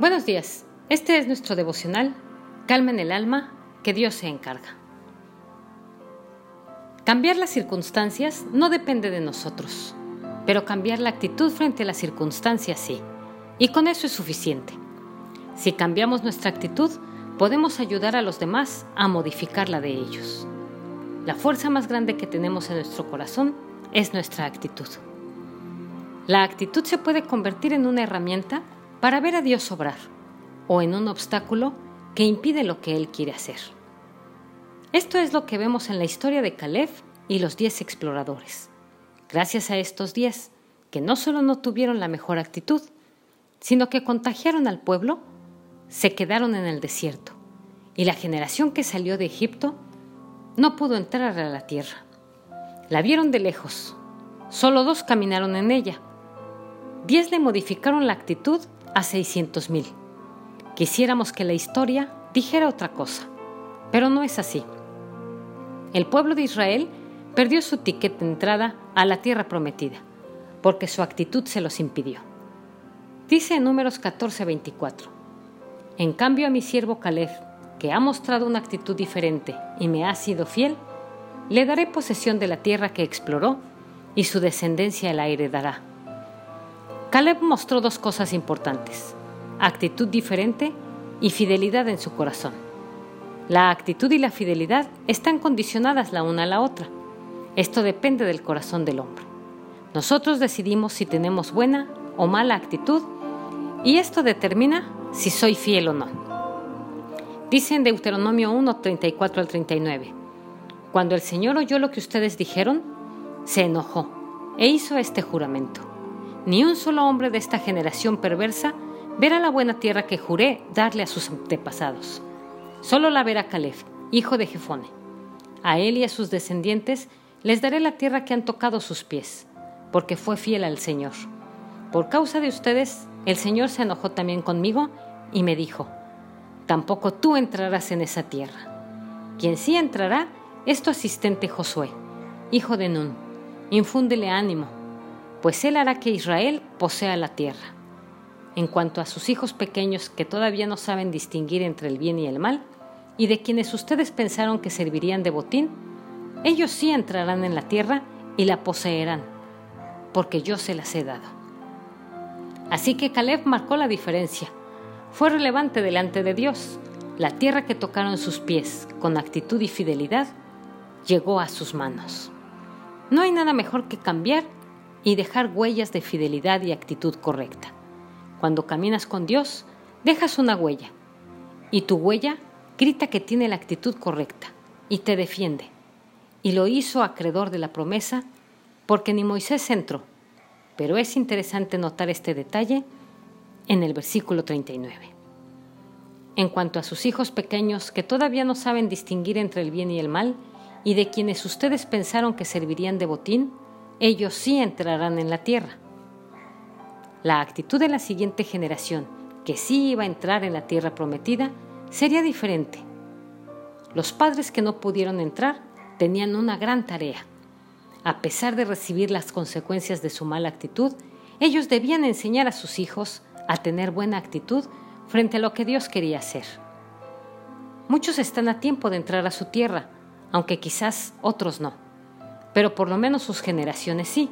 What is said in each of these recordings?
Buenos días, este es nuestro devocional, Calma en el alma, que Dios se encarga. Cambiar las circunstancias no depende de nosotros, pero cambiar la actitud frente a las circunstancias sí, y con eso es suficiente. Si cambiamos nuestra actitud, podemos ayudar a los demás a modificar la de ellos. La fuerza más grande que tenemos en nuestro corazón es nuestra actitud. La actitud se puede convertir en una herramienta para ver a Dios obrar o en un obstáculo que impide lo que Él quiere hacer. Esto es lo que vemos en la historia de Caleb y los diez exploradores. Gracias a estos diez, que no solo no tuvieron la mejor actitud, sino que contagiaron al pueblo, se quedaron en el desierto, y la generación que salió de Egipto no pudo entrar a la tierra. La vieron de lejos, solo dos caminaron en ella. Diez le modificaron la actitud a 600 mil. Quisiéramos que la historia dijera otra cosa, pero no es así. El pueblo de Israel perdió su ticket de entrada a la tierra prometida, porque su actitud se los impidió. Dice en números 14:24, En cambio a mi siervo Caleb, que ha mostrado una actitud diferente y me ha sido fiel, le daré posesión de la tierra que exploró y su descendencia la heredará Caleb mostró dos cosas importantes, actitud diferente y fidelidad en su corazón. La actitud y la fidelidad están condicionadas la una a la otra. Esto depende del corazón del hombre. Nosotros decidimos si tenemos buena o mala actitud y esto determina si soy fiel o no. Dice en Deuteronomio 1, 34 al 39, Cuando el Señor oyó lo que ustedes dijeron, se enojó e hizo este juramento ni un solo hombre de esta generación perversa verá la buena tierra que juré darle a sus antepasados. Solo la verá Caleb, hijo de Jefone. A él y a sus descendientes les daré la tierra que han tocado sus pies, porque fue fiel al Señor. Por causa de ustedes, el Señor se enojó también conmigo y me dijo, tampoco tú entrarás en esa tierra. Quien sí entrará es tu asistente Josué, hijo de Nun. Infúndele ánimo pues Él hará que Israel posea la tierra. En cuanto a sus hijos pequeños que todavía no saben distinguir entre el bien y el mal, y de quienes ustedes pensaron que servirían de botín, ellos sí entrarán en la tierra y la poseerán, porque yo se las he dado. Así que Caleb marcó la diferencia. Fue relevante delante de Dios. La tierra que tocaron sus pies con actitud y fidelidad llegó a sus manos. No hay nada mejor que cambiar y dejar huellas de fidelidad y actitud correcta. Cuando caminas con Dios, dejas una huella y tu huella grita que tiene la actitud correcta y te defiende. Y lo hizo acreedor de la promesa porque ni Moisés entró. Pero es interesante notar este detalle en el versículo 39. En cuanto a sus hijos pequeños que todavía no saben distinguir entre el bien y el mal, y de quienes ustedes pensaron que servirían de botín, ellos sí entrarán en la tierra. La actitud de la siguiente generación, que sí iba a entrar en la tierra prometida, sería diferente. Los padres que no pudieron entrar tenían una gran tarea. A pesar de recibir las consecuencias de su mala actitud, ellos debían enseñar a sus hijos a tener buena actitud frente a lo que Dios quería hacer. Muchos están a tiempo de entrar a su tierra, aunque quizás otros no pero por lo menos sus generaciones sí,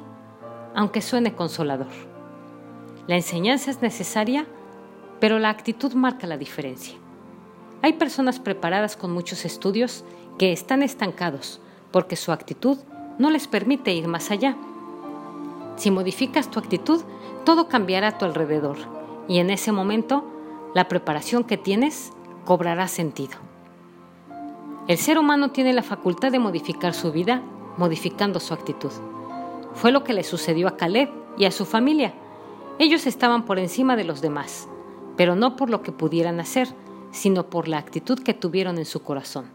aunque suene consolador. La enseñanza es necesaria, pero la actitud marca la diferencia. Hay personas preparadas con muchos estudios que están estancados porque su actitud no les permite ir más allá. Si modificas tu actitud, todo cambiará a tu alrededor y en ese momento la preparación que tienes cobrará sentido. El ser humano tiene la facultad de modificar su vida modificando su actitud. Fue lo que le sucedió a Caleb y a su familia. Ellos estaban por encima de los demás, pero no por lo que pudieran hacer, sino por la actitud que tuvieron en su corazón,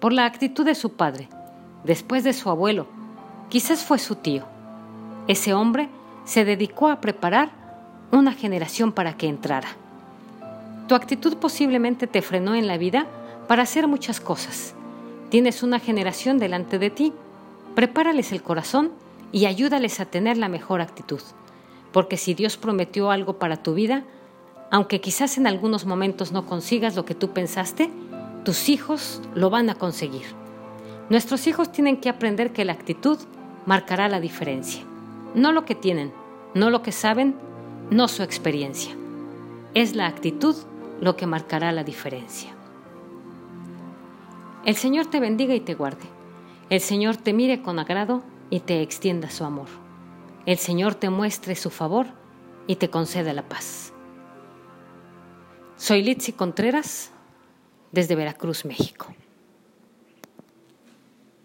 por la actitud de su padre, después de su abuelo, quizás fue su tío. Ese hombre se dedicó a preparar una generación para que entrara. Tu actitud posiblemente te frenó en la vida para hacer muchas cosas. Tienes una generación delante de ti prepárales el corazón y ayúdales a tener la mejor actitud. Porque si Dios prometió algo para tu vida, Aunque quizás en algunos momentos no consigas lo que tú pensaste, tus hijos lo van a conseguir. Nuestros hijos tienen que aprender que la actitud marcará la diferencia. No lo que tienen, no lo que saben, no su experiencia. Es la actitud lo que marcará la diferencia. El Señor te bendiga y te guarde. El Señor te mire con agrado y te extienda su amor. El Señor te muestre su favor y te conceda la paz. Soy Litsi Contreras desde Veracruz, México.